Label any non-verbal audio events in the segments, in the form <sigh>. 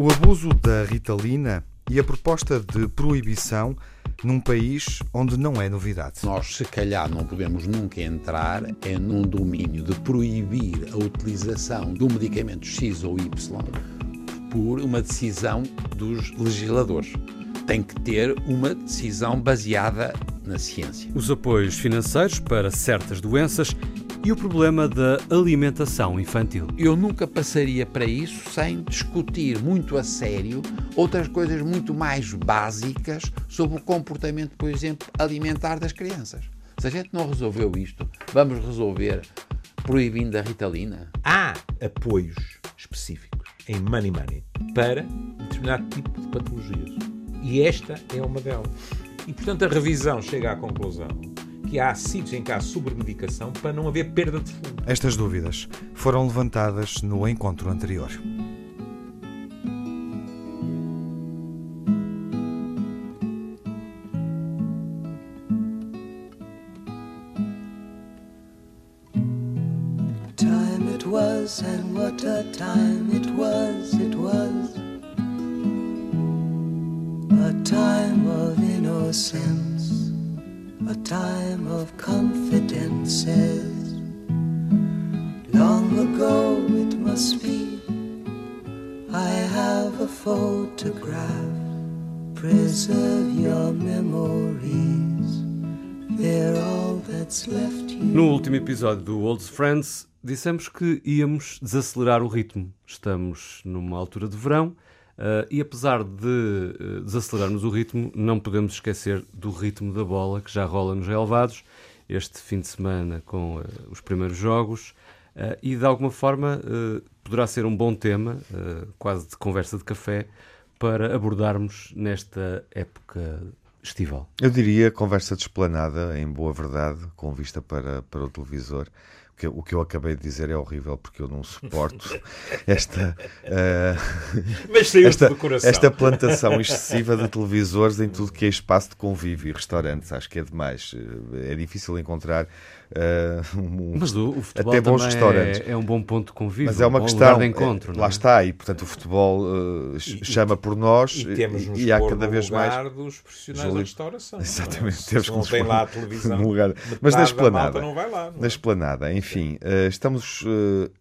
O abuso da Ritalina e a proposta de proibição num país onde não é novidade. Nós, se calhar, não podemos nunca entrar é num domínio de proibir a utilização do medicamento X ou Y por uma decisão dos legisladores. Tem que ter uma decisão baseada na ciência. Os apoios financeiros para certas doenças e o problema da alimentação infantil. Eu nunca passaria para isso sem discutir muito a sério outras coisas muito mais básicas sobre o comportamento, por exemplo, alimentar das crianças. Se a gente não resolveu isto, vamos resolver proibindo a ritalina? Há apoios específicos em Money Money para determinado tipo de patologias. E esta é uma delas. E, portanto, a revisão chega à conclusão que há sítios em que há sobremedicação para não haver perda de fundo. Estas dúvidas foram levantadas no encontro anterior. Episódio do Old Friends, dissemos que íamos desacelerar o ritmo. Estamos numa altura de verão uh, e, apesar de uh, desacelerarmos o ritmo, não podemos esquecer do ritmo da bola que já rola nos relevados este fim de semana com uh, os primeiros jogos. e de alguma forma poderá ser um bom tema, quase de conversa de café, para abordarmos nesta época estival. Eu diria conversa de esplanada, em boa verdade, com vista para, para o televisor. O que, o que eu acabei de dizer é horrível porque eu não suporto <laughs> esta, uh, esta, esta plantação excessiva de televisores em tudo que é espaço de convívio e restaurantes. Acho que é demais. É difícil encontrar uh, <laughs> um, Mas o, o futebol até bons restaurantes. É, é um bom ponto de convívio, Mas é uma um questão. de encontro. é, lá é? está, e portanto o futebol uh, chama por nós E temos nos e há cada vez mais. dos profissionais Júlio. da restauração. Exatamente, Se temos que não nos tem lá a televisão. <laughs> lugar. Mas na da esplanada. não vai lá. não é? Na esplanada, enfim, eh, estamos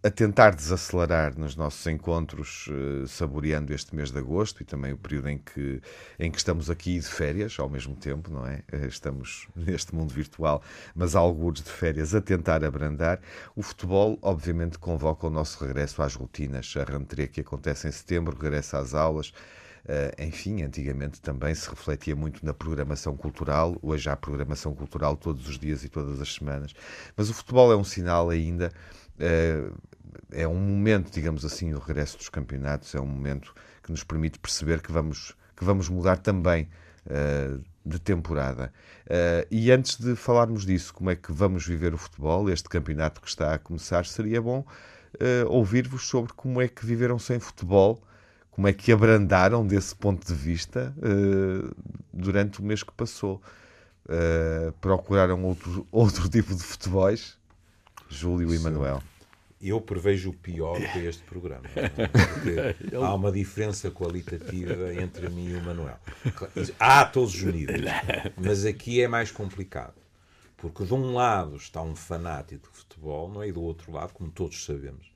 a tentar desacelerar nos nossos encontros, saboreando este mês de agosto e também o período em que, em que estamos aqui de férias ao mesmo tempo, não é? Estamos <laughs> neste mundo virtual, mas há alguns de férias a tentar abrandar. O futebol, obviamente, convoca o nosso regresso às rotinas. A rentrée que acontece em setembro, regressa às aulas. Uh, enfim, antigamente também se refletia muito na programação cultural, hoje há programação cultural todos os dias e todas as semanas, mas o futebol é um sinal ainda, uh, é um momento, digamos assim, o regresso dos campeonatos é um momento que nos permite perceber que vamos, que vamos mudar também uh, de temporada. e antes de falarmos disso, como é que vamos viver o futebol, este campeonato que está a começar, seria bom ouvir-vos sobre como é que viveram sem futebol como é que abrandaram desse ponto de vista uh, durante o mês que passou. Uh, procuraram outro, <laughs> outro tipo de futebols, Júlio e Manuel. Eu prevejo o pior para este programa. Porque <laughs> há uma diferença qualitativa entre mim e o Manuel. Há todos os níveis, mas aqui é mais complicado. Porque de um lado está um fanático de futebol, não é? E do outro lado, como todos sabemos,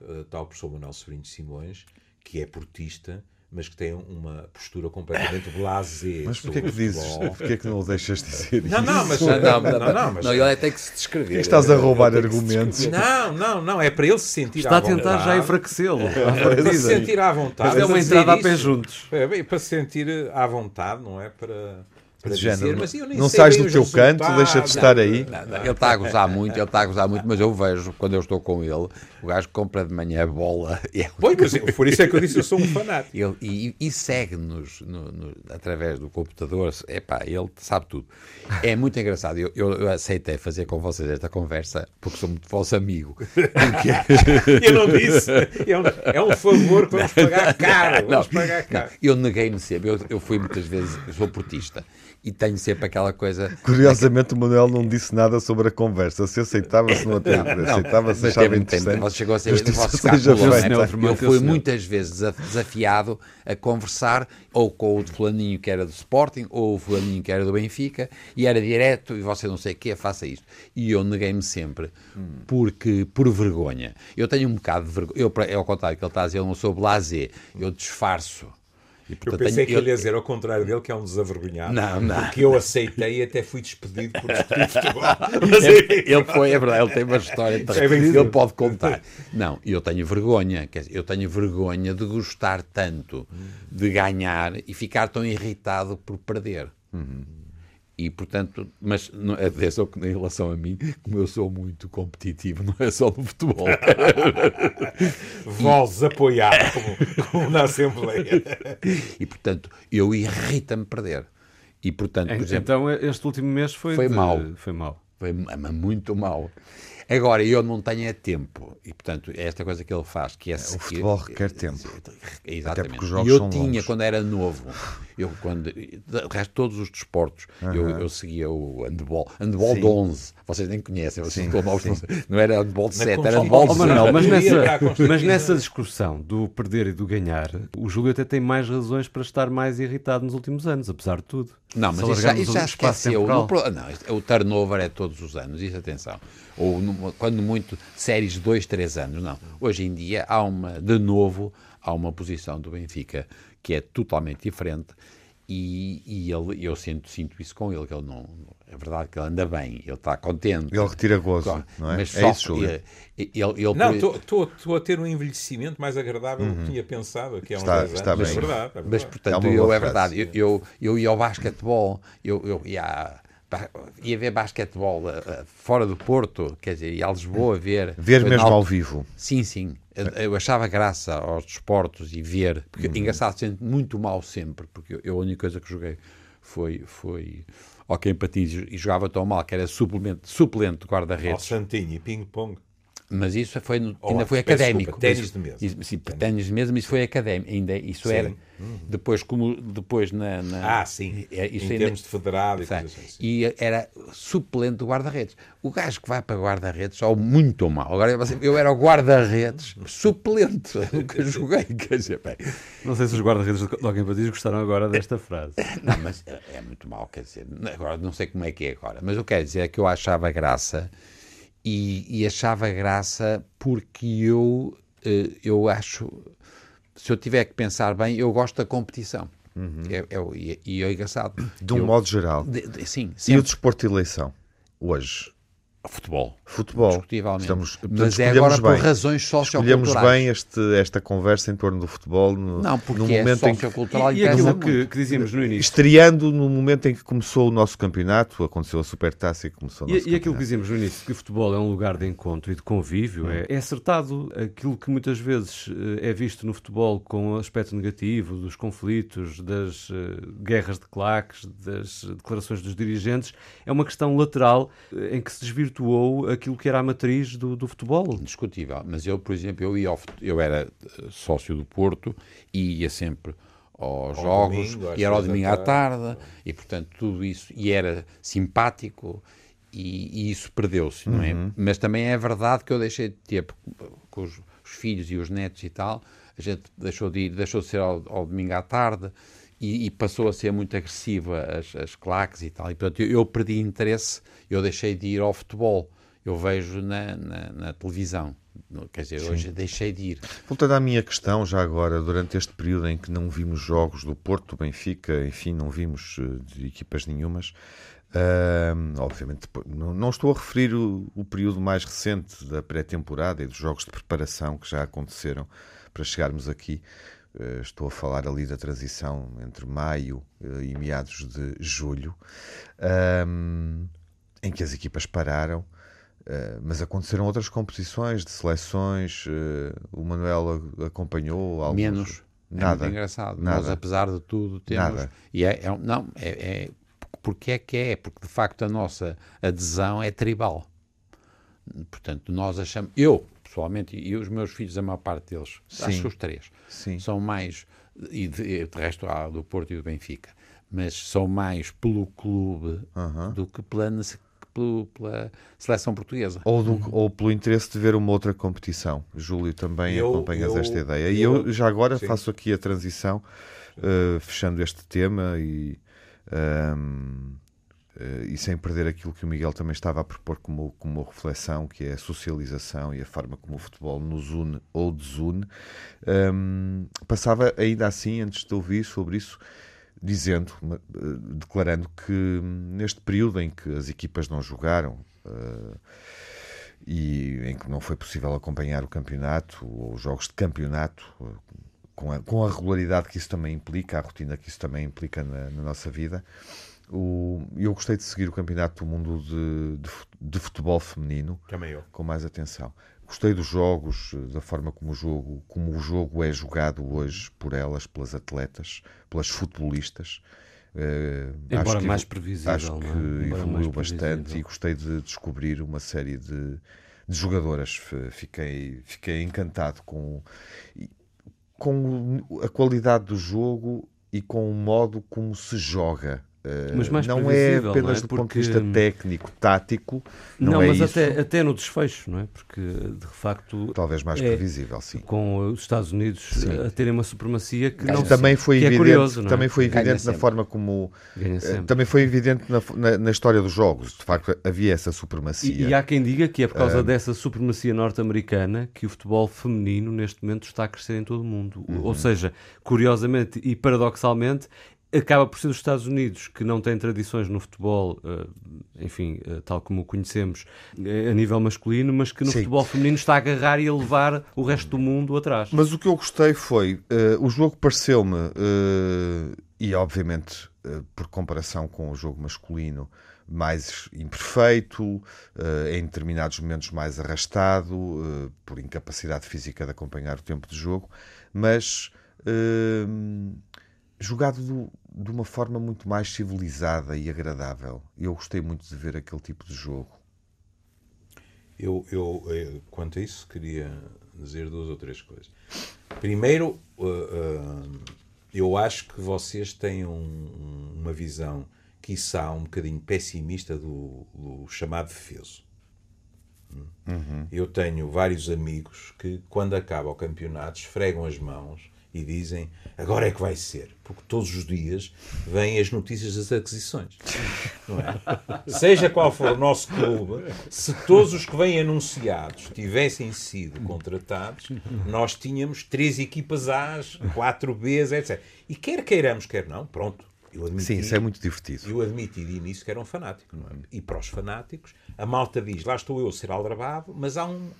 está o professor Manuel Sobrinho de Simões, que é portista, mas que tem uma postura completamente blasé. Mas porquê que dizes? Porquê que não o deixas dizer Não, não, mas. Não, não, não, não, mas- não, ele tem que se descrever. Que estás a roubar argumentos? Não, não, não, é para ele se sentir Está à a tentar vontade. já enfraquecê-lo. à Para se partida. sentir à vontade. Mas é uma entrada a pé isso. juntos. É, bem, para se sentir à vontade, não é? Para, para De género, mas eu nem não sais do teu canto, deixa de estar aí. Não, não, ele está a gozar muito, ele está a gozar muito, mas eu vejo, quando eu estou com ele, o gajo compra de manhã a bola e, é- Pois, mas eu- por isso é que eu disse eu sou um <laughs> fanático. ele- e- e segue-nos no- no- através do computador. Epá, ele sabe tudo. É muito engraçado. Eu, eu- eu aceitei fazer com vocês esta conversa porque sou muito vosso amigo. Porque <laughs> Eu não disse. É um, é um favor que vamos pagar caro. Vamos pagar caro. Eu neguei-me sempre. Eu, eu fui muitas vezes, sou portista. E tenho sempre aquela coisa. Curiosamente, o Manuel não disse nada sobre a conversa. Se aceitava, se não aceitava, se achava interessante. Você chegou a ser Eu fui muitas vezes desafiado a conversar ou com o fulaninho que era do Sporting ou o fulaninho que era do Benfica e era direto e você não sei o quê, faça isto. E eu neguei-me sempre porque, por vergonha. Eu tenho um bocado de vergonha. Eu, é ao contrário que ele está a dizer, eu não sou blasé. Eu disfarço e, portanto, eu pensei tenho, que ele ia dizer ao contrário dele, que é um desavergonhado. Não, não. Porque eu aceitei e até fui despedido por <laughs> discutir futebol. Mas, ele, ele, foi, é verdade, ele tem uma história terrível, é ele pode contar. Não, eu tenho vergonha, quer dizer, eu tenho vergonha de gostar tanto de ganhar e ficar tão irritado por perder. Uhum. E, portanto, mas não, atenção que em relação a mim, como eu sou muito competitivo, <laughs> não é só no futebol. <laughs> Vozes apoiar, como, como, na Assembleia. E, portanto, eu irrita-me perder. E, portanto, por exemplo, então, este último mês foi, foi de... mal. Foi mal. Foi muito mal. Agora, eu não tenho é tempo. E, portanto, é esta coisa que ele faz, que é... é o futebol requer tempo. Exatamente. E eu tinha, longos. quando era novo, eu quando... De resto, todos os desportos, uh -huh. eu, eu seguia o handball. Handball Sim. de 11. Vocês nem conhecem. Vocês Sim. Não, não era handball de 7, era handball de 11. Oh, mas, nessa, mas nessa discussão do perder e do ganhar, o Júlio até tem mais razões para estar mais irritado nos últimos anos, apesar de tudo. Não, mas isso já, isso já esqueceu. No, não, o turnover é todos os anos, isso atenção. Ou quando muito, séries de dois, três anos, não. Hoje em dia há uma, de novo, há uma posição do Benfica que é totalmente diferente e, e ele, eu sinto, sinto isso com ele, que ele não, é verdade que ele anda bem, ele está contente. Ele retira gozo, não é? Mas é isso, Ele, ele, ele não, estou a ter um envelhecimento mais agradável uhum. do que uhum. tinha pensado que é uns está, 10 está anos. Bem. É verdade, é verdade. Mas, portanto, é eu, é verdade, eu, eu, eu ia ao basquetebol, eu, eu ia ia ver basquetebol uh, fora do Porto, quer dizer, ia a Lisboa ver. Ver mesmo ao vivo. Sim, sim. Eu, achava graça aos desportos e ver, porque uhum. engraçado, sendo muito mal sempre, porque eu, a única coisa que joguei foi, foi hockey em patins e jogava tão mal que era suplente, suplente de guarda-redes. Ao Santinho e ping-pong. Mas isso foi, ainda foi académico. Ténis de mesa. Sim, ténis de mesa, mas isso foi académico. Ainda, isso sim. era. Uhum. Depois, como, depois na, na Ah, sim. É, isso em ainda, termos de federado e coisas assim. E era suplente do guarda-redes. O gajo que vai para guarda-redes, ou muito ou mal. Agora eu era o guarda-redes suplente. <laughs> que joguei. Quer dizer, bem, não sei se os guarda-redes de Alguém Patins gostaram agora desta frase. <laughs> Não, mas é, é muito mal, quer dizer. Agora, não sei como é que é agora. Mas eu quero dizer é que eu achava graça e, e achava graça porque eu, eh, eu acho, se eu tiver que pensar bem, eu gosto da competição. Uhum. É, é, e é, engraçado. De um eu, modo geral. De, de, sim, sempre. E o desporto de eleição, hoje? Futebol. Futebol. Discutivelmente. Estamos, Mas é agora bem. por razões socioculturais. Escolhemos bem este, esta conversa em torno do futebol no, não, porque no é momento sociocultural em que, e, e aquilo que, que, dizíamos no início. Estreando no momento em que começou o nosso campeonato, aconteceu a Supertaça e começou o nosso E, e aquilo que dizíamos no início, que o futebol é um lugar de encontro e de convívio, hum. é, é acertado. Aquilo que muitas vezes eh, é visto no futebol com aspecto negativo, dos conflitos, das uh, guerras de claques, das declarações dos dirigentes, é uma questão lateral eh, em que se desvirtuou aquilo que era a matriz do, do futebol. Indiscutível. Mas eu, por exemplo, eu, ia ao, eu era sócio do Porto e ia sempre aos ao jogos domingo, e era ao domingo à tarde, tarde e portanto tudo isso e era simpático e, e isso perdeu-se, não é? Uhum. Mas também é verdade que eu deixei de ter com os, os, filhos e os netos e tal, a gente deixou de ir, deixou de ser ao, ao domingo à tarde e, e, passou a ser muito agressiva as, as claques e tal. E portanto eu, eu perdi interesse, eu deixei de ir ao futebol eu vejo na, na, na televisão. Quer dizer, Sim. hoje deixei de ir. Voltando à minha questão, já agora, durante este período em que não vimos jogos do Porto, do Benfica, enfim, não vimos uh, de equipas nenhumas, uh, obviamente não, não, estou a referir o, o período mais recente da pré-temporada e dos jogos de preparação que já aconteceram para chegarmos aqui. Uh, estou a falar ali da transição entre maio e meados de julho, em que as equipas pararam Uh, mas aconteceram outras competições de seleções. O Manuel acompanhou alguns... menos. Nada. É engraçado. Nada. Nós, apesar de tudo, temos. Nada. E é, é não, é, é, porque é que é? Porque de facto a nossa adesão é tribal. Portanto, nós achamos. Eu, pessoalmente, e os meus filhos, a maior parte deles, Sim. acho que os três, Sim. são mais. E de, de resto há do Porto e do Benfica mas sou mais pelo clube do que pela, pelo- pela seleção portuguesa. Ou, do- ou pelo interesse de ver uma outra competição. Júlio, também Eu- acompanhas eu- esta ideia. E eu- eu já agora sim. faço aqui a transição, eh, fechando este tema e, ahm, eh, e sem perder aquilo que o Miguel também estava a propor como, como reflexão, que é a socialização e a forma como o futebol nos une ou desune. Ahm, passava ainda assim, antes de ouvir sobre isso, dizendo, eh, declarando que neste período em que as equipas não jogaram eh, e em que não foi possível acompanhar o campeonato ou os jogos de campeonato eh, com a, com a regularidade que isso também implica, a rotina que isso também implica na, na nossa vida. O, eu gostei de seguir o campeonato do mundo de, de, de futebol feminino Também eu. com mais atenção. Gostei dos jogos, eh, da forma como o jogo, como o jogo é jogado hoje por elas, pelas atletas, pelas futebolistas. Eh, Embora acho que mais previsível, Acho não que é? Embora evoluiu bastante e gostei de descobrir uma série de, de jogadoras. Fiquei, fiquei encantado com, com a qualidade do jogo e com o modo como se joga. Eh, Mas mais não é apenas não é? do ponto de vista técnico, tático, não, Não, é mas isso. até, até no desfecho, não é? Porque, de facto, Talvez mais É. previsível, sim. com os Estados Unidos Sim. a terem uma supremacia que Acho não também foi que é evidente, curioso, não é? também foi Ganha evidente na sempre. forma como ganha eh, sempre. também foi evidente na, na- na história dos jogos. De facto, havia essa E, supremacia. e há quem diga que é por causa dessa supremacia norte-americana que o futebol feminino neste momento está a crescer em todo o mundo. Uhum. Ou seja, curiosamente e paradoxalmente, acaba por ser os Estados Unidos que não têm tradições no futebol, eh, enfim, eh, tal como o conhecemos, eh, a nível masculino, mas que no Sim. futebol feminino está a agarrar e a levar o resto do mundo atrás. Mas o que eu gostei foi eh, o jogo pareceu-me eh, e obviamente eh, por comparação com o jogo masculino mais imperfeito, em determinados momentos mais arrastado, por incapacidade física de acompanhar o tempo de jogo, mas jogado do- de uma forma muito mais civilizada e agradável. Eu gostei muito de ver aquele tipo de jogo. Eu, eu, eh, quanto a isso, queria dizer duas ou três coisas. Primeiro, uh, uh, eu acho que vocês têm um- uma visão, quiçá, um bocadinho pessimista do, do chamado defeso. Hum? Eu tenho vários amigos que, quando acaba o campeonato, esfregam as mãos e dizem agora é que vai ser, porque todos os dias vêm as notícias das aquisições. Não é? <laughs> Seja qual for o nosso clube, se todos os que vêm anunciados tivessem sido contratados, nós tínhamos três equipas A's, quatro B's, etc. E quer queiramos, quer não, pronto. Eu admiti, Sim, isso é muito divertido. eu admiti de início que era um fanático, não é? E para os fanáticos, a malta diz: lá estou eu a ser aldrabado, mas há um,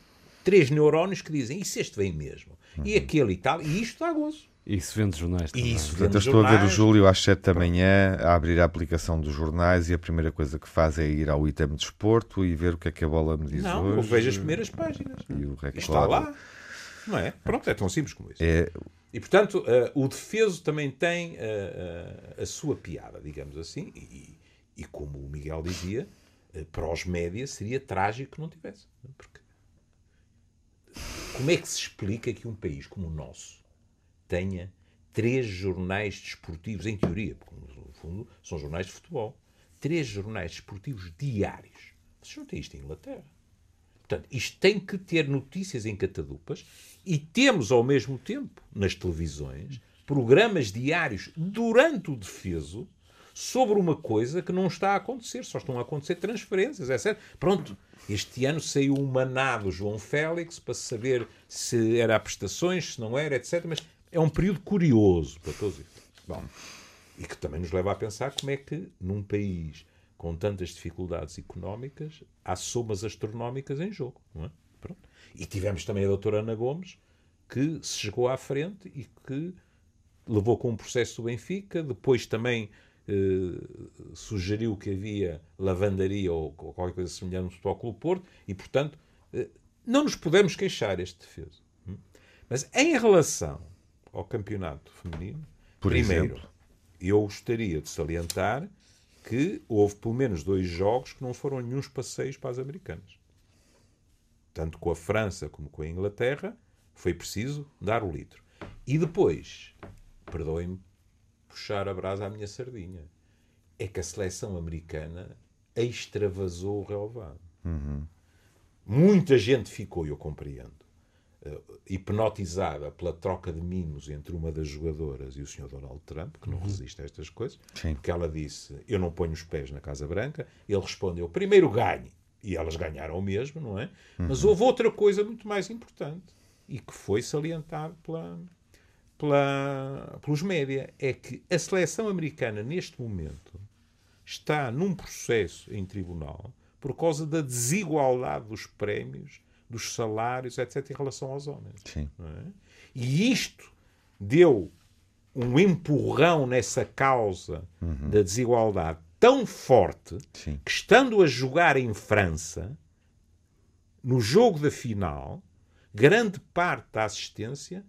três neurónios que dizem: e se este vem mesmo? E aquele e tal, e isto dá gozo. E isso vende jornais também. E isso Portanto, eu estou a ver o. Júlio às 7 da manhã a abrir a aplicação dos jornais e a primeira coisa que faz é ir ao item de desporto e ver o que é que a bola me diz Não, hoje. eu vejo as primeiras páginas. E o recorde. Está lá. Não é? Pronto, é tão simples como isso. É, E, portanto, eh, o defeso também tem eh, eh, a sua piada, digamos assim, e, e como o Miguel dizia, para os médias seria trágico que não tivesse. Porque como é que se explica que um país como o nosso tenha três jornais desportivos, em teoria, porque no fundo são jornais de futebol, três jornais desportivos diários? Vocês não têm isto em Inglaterra. Portanto, isto tem que ter notícias em catadupas e temos ao mesmo tempo, nas televisões, programas diários durante o defeso sobre uma coisa que não está a acontecer, só estão a acontecer transferências, etc. Pronto, este ano saiu um maná do João Félix para saber se era a prestações, se não era, etc. Mas é um período curioso para todos. Bom, e que também nos leva a pensar como é que num país com tantas dificuldades económicas há somas astronómicas em jogo. Não é? Pronto. E tivemos também a doutora Ana Gomes, que se chegou à frente e que levou com um processo do Benfica, depois também eh, sugeriu que havia lavandaria ou qualquer coisa semelhante no Futebol Clube Porto e, portanto, eh, não nos podemos queixar este defeso. Hum? Mas em relação ao campeonato feminino, Por primeiro, exemplo? eu gostaria de salientar que houve pelo menos dois jogos que não foram nenhum passeios para as americanas. Tanto com a França como com a Inglaterra, foi preciso dar o litro. E depois, perdoem-me puxar a brasa à minha sardinha. É que a seleção americana extravasou o relevado. Muita gente ficou, eu compreendo, eh, hipnotizada pela troca de mimos entre uma das jogadoras e o Sr. Donald Trump, que não resiste a estas coisas, Sim. porque ela disse: Eu não ponho os pés na Casa Branca. Ele respondeu: Primeiro ganhe. E elas ganharam mesmo, não é? Mas houve outra coisa muito mais importante e que foi salientado pela, pela, pelos média: é que a seleção americana, neste momento, está num processo em tribunal por causa da desigualdade dos prémios, dos salários, etc., em relação aos homens. É? E isto deu um empurrão nessa causa da desigualdade tão forte Sim. que, estando a jogar em França, no jogo da final, grande parte da assistência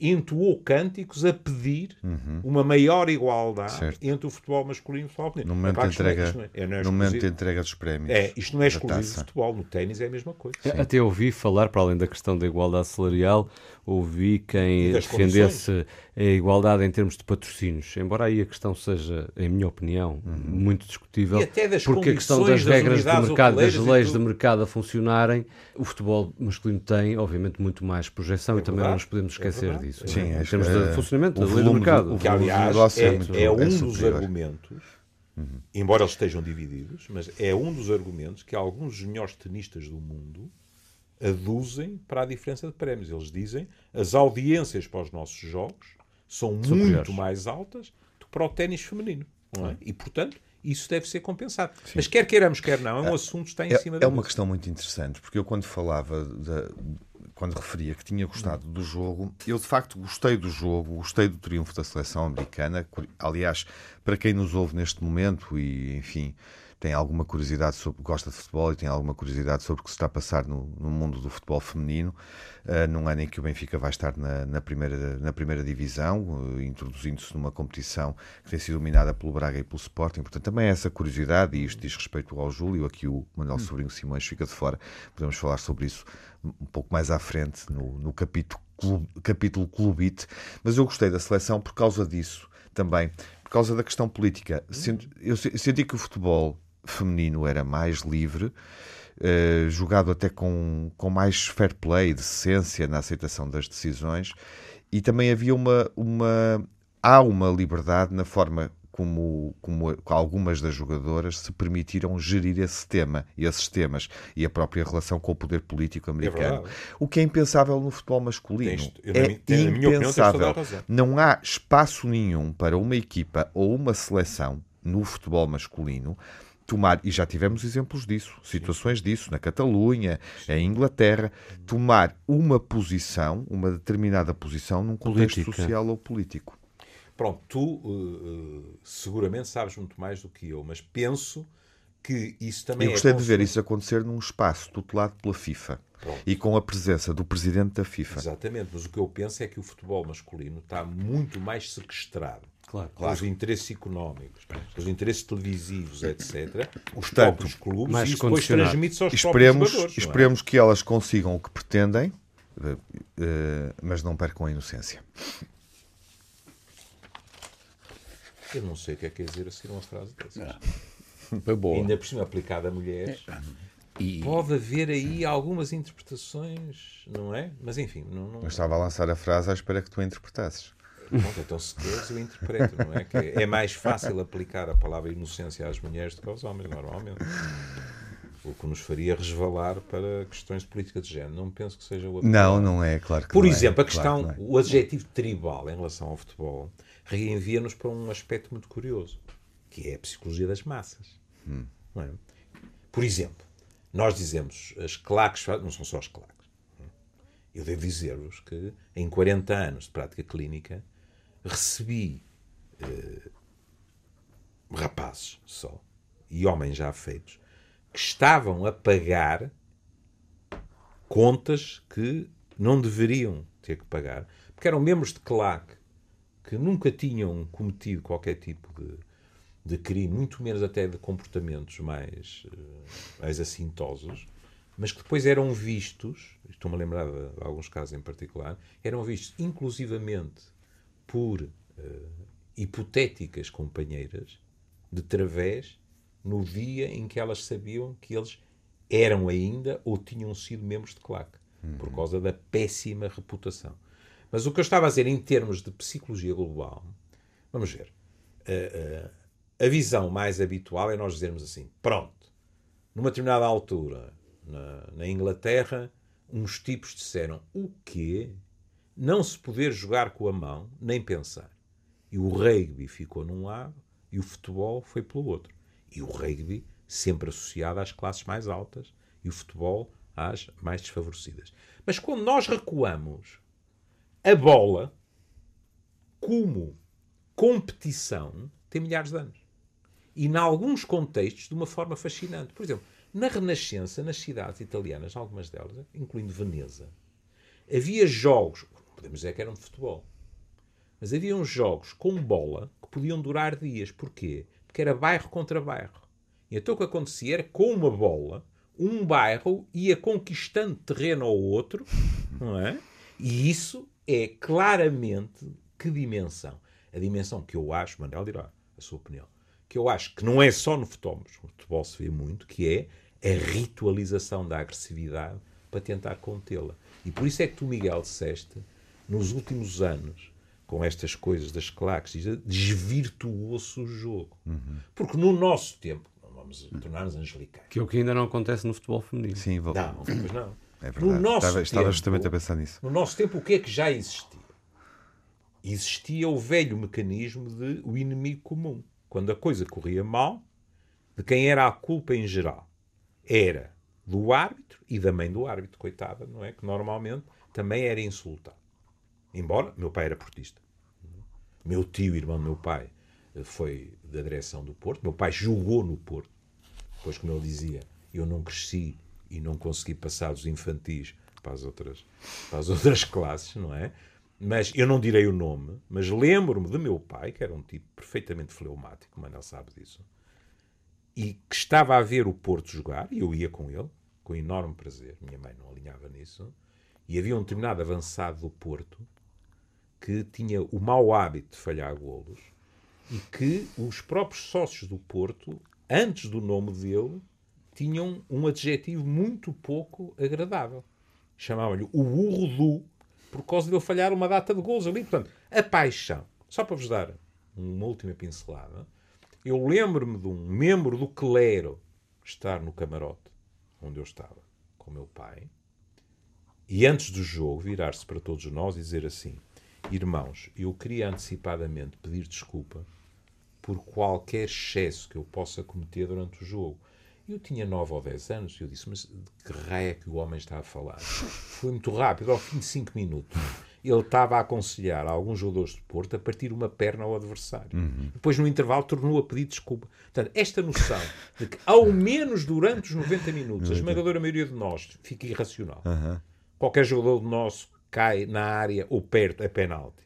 entoou cânticos a pedir uma maior igualdade Uhum. Certo. entre o futebol masculino e o futebol feminino. No momento, Epá, de é- entrega, não é- é- não é no momento de entrega dos prémios. É, isto não é exclusivo do futebol. No ténis é a mesma coisa. Até ouvi falar, para além da questão da igualdade salarial, ouvi quem defendesse a igualdade em termos de patrocínios. Embora aí a questão seja, em minha opinião, muito discutível. E até das porque a questão das condições das regras de mercado, das leis de mercado a funcionarem, o futebol masculino tem, obviamente, muito mais projeção e também não nos podemos é esquecer verdade. disso. Sim, é? em termos de funcionamento da lei do mercado. o que aliás é, é é é um dos argumentos, embora eles estejam divididos, mas é um dos argumentos que alguns dos melhores tenistas do mundo aduzem para a diferença de prémios. Eles dizem as audiências para os nossos jogos são muito mais altas do que para o ténis feminino. É? E, portanto, isso deve ser compensado. Mas quer queiramos, quer não, é um assunto que está em É, cima é da uma mesa. questão muito interessante, porque eu quando falava, quando referia que tinha gostado do jogo, eu de facto gostei do jogo, gostei do triunfo da seleção americana. Aliás, para quem nos ouve neste momento e, enfim, tem alguma curiosidade sobre, gosta de futebol e tem alguma curiosidade sobre o que se está a passar no, no mundo do futebol feminino, uh, num ano em que o Benfica vai estar na, na primeira, na primeira divisão, uh, introduzindo-se numa competição que tem sido dominada pelo Braga e pelo Sporting. Portanto, também é essa curiosidade, e isto diz respeito ao Júlio, aqui o Manuel Sobrinho Simões fica de fora, podemos falar sobre isso um pouco mais à frente, no, no capítulo, clube, capítulo Clubite, mas eu gostei da seleção por causa disso também, por causa da questão política. Senti- Eu se- senti que o futebol feminino era mais livre, eh, jogado até com, com mais fair play, decência na aceitação das decisões, e também havia uma, uma há uma liberdade na forma como, como algumas das jogadoras se permitiram gerir esse tema, esses temas, e a própria relação com o poder político americano. verdade. o que é impensável no futebol masculino. Tens- eu, é opinião, impensável. razão. Não há espaço nenhum para uma equipa ou uma seleção no futebol masculino tomar, e já tivemos exemplos disso, situações disso, na Catalunha, em Inglaterra, tomar uma posição, uma determinada posição num contexto Política. social ou político. Pronto, tu uh, seguramente sabes muito mais do que eu, mas penso que isso também Eu é gostei de ver isso acontecer num espaço tutelado pela FIFA Pronto. e com a presença do presidente da FIFA. Exatamente, mas o que eu penso é que o futebol masculino está muito mais sequestrado Claro. pelos interesses económicos, pelos interesses televisivos, etc. Os próprios clubes e isso depois transmite-se aos Esperemos, próprios jogadores. é? esperemos que elas consigam o que pretendem, eh, eh, mas não percam a inocência. Eu não sei o que é que quer dizer assim uma frase dessas. Foi boa. Ainda por cima aplicada a mulheres. E, Pode haver aí algumas interpretações, não é? Mas enfim, não, não... Eu estava a lançar a frase à espera que tu a interpretasses. Pronto, então se queres eu interpreto, não é? Que é mais fácil aplicar a palavra inocência às mulheres do que aos homens, normalmente. O que nos faria resvalar para questões de política de género. Não penso que seja o Não, não é, claro que Por não é, exemplo, a claro questão, que não é. o adjetivo tribal em relação ao futebol reenvia-nos para um aspecto muito curioso, que é a psicologia das massas. Não é? Por exemplo, nós dizemos as claques, não são só as claques. Eu devo dizer-vos que em 40 anos de prática clínica recebi eh, rapazes só e homens já feitos que estavam a pagar contas que não deveriam ter que pagar, porque eram membros de claque que nunca tinham cometido qualquer tipo de, de crime, muito menos até de comportamentos mais, eh, mais assintosos, mas que depois eram vistos, estou-me a lembrar de alguns casos em particular, eram vistos inclusivamente por eh, hipotéticas companheiras de través no dia em que elas sabiam que eles eram ainda ou tinham sido membros de claque, por causa da péssima reputação. Mas o que eu estava a dizer em termos de psicologia global, vamos ver. A, a, a visão mais habitual é nós dizermos assim: pronto, numa determinada altura, na, na Inglaterra, uns tipos disseram o quê? Não se poder jogar com a mão, nem pensar. E o rugby ficou num lado e o futebol foi pelo outro. E o rugby sempre associado às classes mais altas e o futebol às mais desfavorecidas. Mas quando nós recuamos a bola como competição tem milhares de anos. E, em alguns contextos, de uma forma fascinante. Por exemplo, na Renascença, nas cidades italianas, algumas delas, incluindo Veneza, havia jogos, podemos dizer que eram de futebol, mas havia uns jogos com bola que podiam durar dias. Porquê? Porque era bairro contra bairro. E então o que acontecia era, com uma bola, um bairro ia conquistando terreno ao outro, não é? E isso é claramente que dimensão? A dimensão que eu acho, Manuel dirá a sua opinião, que eu acho que não é só no futebol, mas no futebol se vê muito, que é a ritualização da agressividade para tentar contê-la. E por isso é que tu, Miguel, disseste, nos últimos anos, com estas coisas das claques, desvirtuou-se o jogo. Uhum. Porque no nosso tempo, não vamos tornar-nos angelicais. Que é o que ainda não acontece no futebol feminino. Sim, vou... Não, pois não. é No verdade. nosso Estava, estava tempo- justamente a pensar nisso. No nosso tempo, o que é que já existia? Existia o velho mecanismo de o inimigo comum. Quando a coisa corria mal, de quem era a culpa em geral? Era do árbitro e da mãe do árbitro, coitada, não é? Que normalmente também era insultado. Embora meu pai era portista. Meu tio, irmão do meu pai, eh, foi da direção do Porto. Meu pai jogou no Porto. Depois, como ele dizia, eu não cresci e não consegui passar dos infantis para as outras, para as <laughs> outras classes, não é? Mas eu não direi o nome, mas lembro-me de meu pai, que era um tipo perfeitamente fleumático, o Manel sabe disso, e que estava a ver o Porto jogar, e eu ia com ele, com enorme prazer, minha mãe não alinhava nisso, e havia um determinado avançado do Porto que tinha o mau hábito de falhar golos e que os próprios sócios do Porto, antes do nome dele, tinham um adjetivo muito pouco agradável. Chamavam-lhe o burro do, por causa de ele falhar uma data de golos ali. Portanto, a paixão. Só para vos dar uma última pincelada, eu lembro-me de um membro do clero estar no camarote onde eu estava com meu pai e antes do jogo virar-se para todos nós e dizer assim: Irmãos, eu queria antecipadamente pedir desculpa por qualquer excesso que eu possa cometer durante o jogo. Eu tinha 9 ou 10 anos e eu disse: Mas de que raio é que o homem está a falar? Foi muito rápido, ao fim de 5 minutos. Ele estava a aconselhar a alguns jogadores de Porto a partir uma perna ao adversário. Depois, no intervalo, tornou a pedir desculpa. Portanto, esta noção de que, ao <laughs> menos durante os 90 minutos, a esmagadora maioria de nós fica irracional. Qualquer jogador nosso cai na área ou perto é penalti.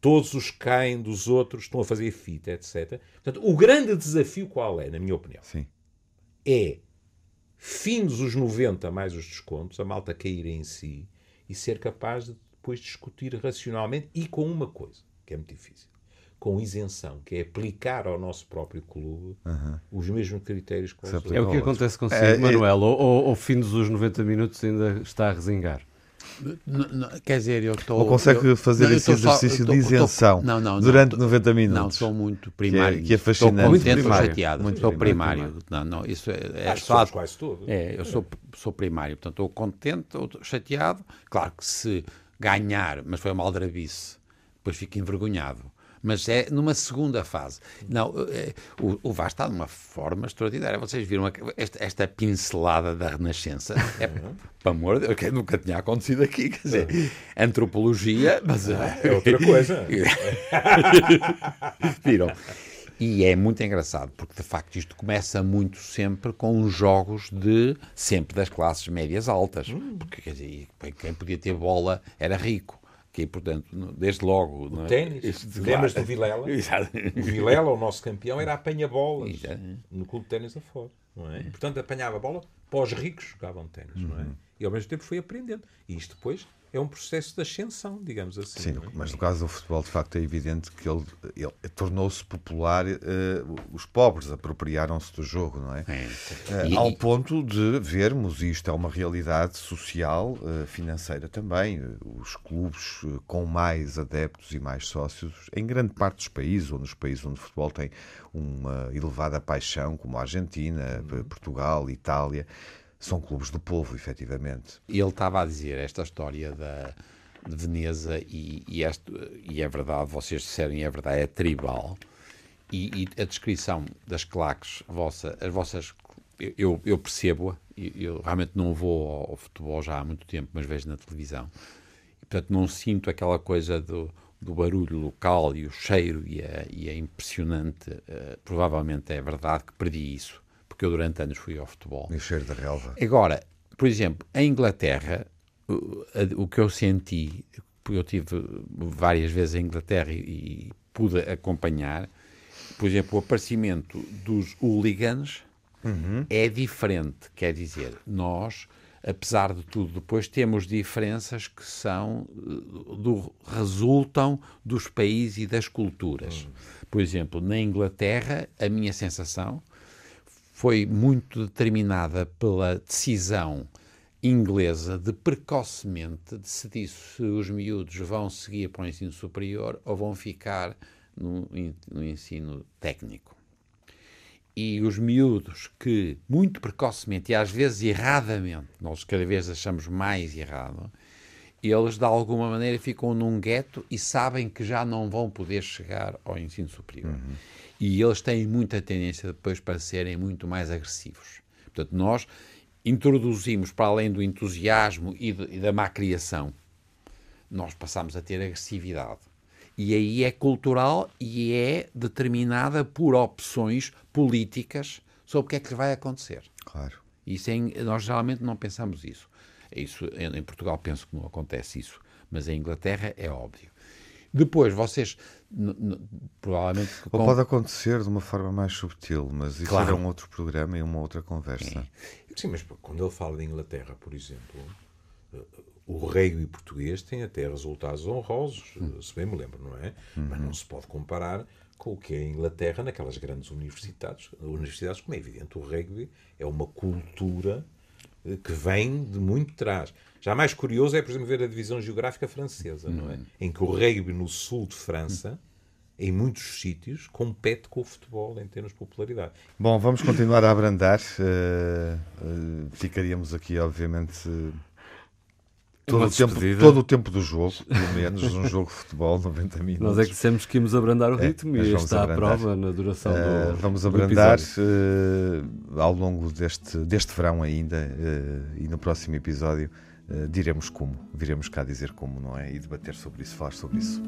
Todos os que caem dos outros estão a fazer fita, etc. Portanto, o grande desafio qual é, na minha opinião? Sim. É, findos os 90 mais os descontos, a malta cair em si e ser capaz de depois discutir racionalmente e com uma coisa, que é muito difícil, com isenção, que é aplicar ao nosso próprio clube os mesmos critérios que É o que acontece consigo, É, é- Manuel. Ou, ou, ao fim dos 90 minutos ainda está a resingar. Quer dizer, eu estou. Ou consegue eu- fazer não, esse estou só- exercício de estou- estou- isenção não, não, não, durante estou- 90 minutos? Não, sou muito primário. que é Estou fascinante. contente ou Primário. chateado. Muito Estou primário. primário. Não, não, isso é, é que só. quase todos. É, eu sou, sou primário, portanto estou contente, estou chateado. Claro que se ganhar, mas foi uma aldrabice, depois fico envergonhado. Mas é numa segunda fase. Não, é, o, o Vaz está de uma forma extraordinária. Vocês viram a- esta, esta pincelada da Renascença? É, para amor de Deus, que nunca tinha acontecido aqui. Quer dizer, antropologia, mas. É outra coisa. <laughs> Viram? E é muito engraçado, porque de facto isto começa muito sempre com os jogos de sempre das classes médias altas. Porque quer dizer, quem podia ter bola era rico. Que, portanto, no- desde logo. não é? Ténis. Lembras do Vilela? <laughs> Exato. O Vilela, o nosso campeão, era apanha-bolas no clube de ténis afora. Não é? E, portanto, apanhava a bola para os ricos que jogavam ténis. Não é? E ao mesmo tempo foi aprendendo. E isto depois é um processo de ascensão, digamos assim. Sim, não é? mas no caso do futebol, de facto, é evidente que ele, ele tornou-se popular. eh, os pobres apropriaram-se do jogo, não é? É. Eh, E- ao e- ponto de vermos, e isto é uma realidade social, eh, financeira também, os clubes com mais adeptos e mais sócios, em grande parte dos países, ou nos países onde o futebol tem uma elevada paixão, como a Argentina, Uhum. Portugal, Itália, são clubes do povo, efetivamente. Ele estava a dizer esta história da, de Veneza, e, e, este- e é verdade, vocês disseram, e é verdade, é tribal. E, e a descrição das claques, vossa, as vossas. Eu, eu percebo-a, eu realmente não vou ao, ao futebol já há muito tempo, mas vejo na televisão. E, portanto, não sinto aquela coisa do, do barulho local e o cheiro, e é, e é impressionante. eh, provavelmente é verdade que perdi isso, porque eu durante anos fui ao futebol. E o cheiro da relva. Agora, por exemplo, em Inglaterra, o, a- o que eu senti, porque eu tive várias vezes em Inglaterra e, e pude acompanhar, por exemplo, o aparecimento dos hooligans é diferente. Quer dizer, nós, apesar de tudo, depois temos diferenças que são eh, do, resultam dos países e das culturas. Por exemplo, na Inglaterra, a minha sensação foi muito determinada pela decisão inglesa de precocemente decidir se os miúdos vão seguir para o ensino superior ou vão ficar no, no ensino técnico. E os miúdos que, muito precocemente e às vezes erradamente, nós cada vez achamos mais errado, eles de alguma maneira ficam num gueto e sabem que já não vão poder chegar ao ensino superior. E eles têm muita tendência depois para serem muito mais agressivos. Portanto, nós introduzimos, para além do entusiasmo e, de- e da má criação, nós passamos a ter agressividade. E aí é cultural e é determinada por opções políticas sobre o que é que vai acontecer. Claro. Isso é em- nós geralmente não pensamos isso. Isso. Em Portugal penso que não acontece isso, mas em Inglaterra é óbvio. Depois, vocês provavelmente... Ou com- pode acontecer de uma forma mais subtil, mas isso Claro. era um outro programa e uma outra conversa. Sim, mas quando ele fala de Inglaterra, por exemplo, eh, o rugby português tem até resultados honrosos, eh, se bem me lembro, não é? Mas não se pode comparar com o que é a Inglaterra naquelas grandes universidades. Universidades, como é evidente, o rugby é uma cultura que vem de muito trás. Já mais curioso é, por exemplo, ver a divisão geográfica francesa, não é? Em que o rugby no sul de França, em muitos sítios, compete com o futebol em termos de popularidade. Bom, vamos continuar a abrandar. eh, eh, ficaríamos aqui, obviamente, eh, todo o, tempo, todo o tempo do jogo, pelo menos, um jogo de futebol, <laughs> 90 minutos. Nós é que dissemos que íamos abrandar o É, ritmo mas e vamos está à prova na duração Eh, do vamos do abrandar eh, ao longo deste, deste verão ainda eh, e no próximo episódio eh, diremos como, viremos cá dizer como, não é? E debater sobre isso, falar sobre isso.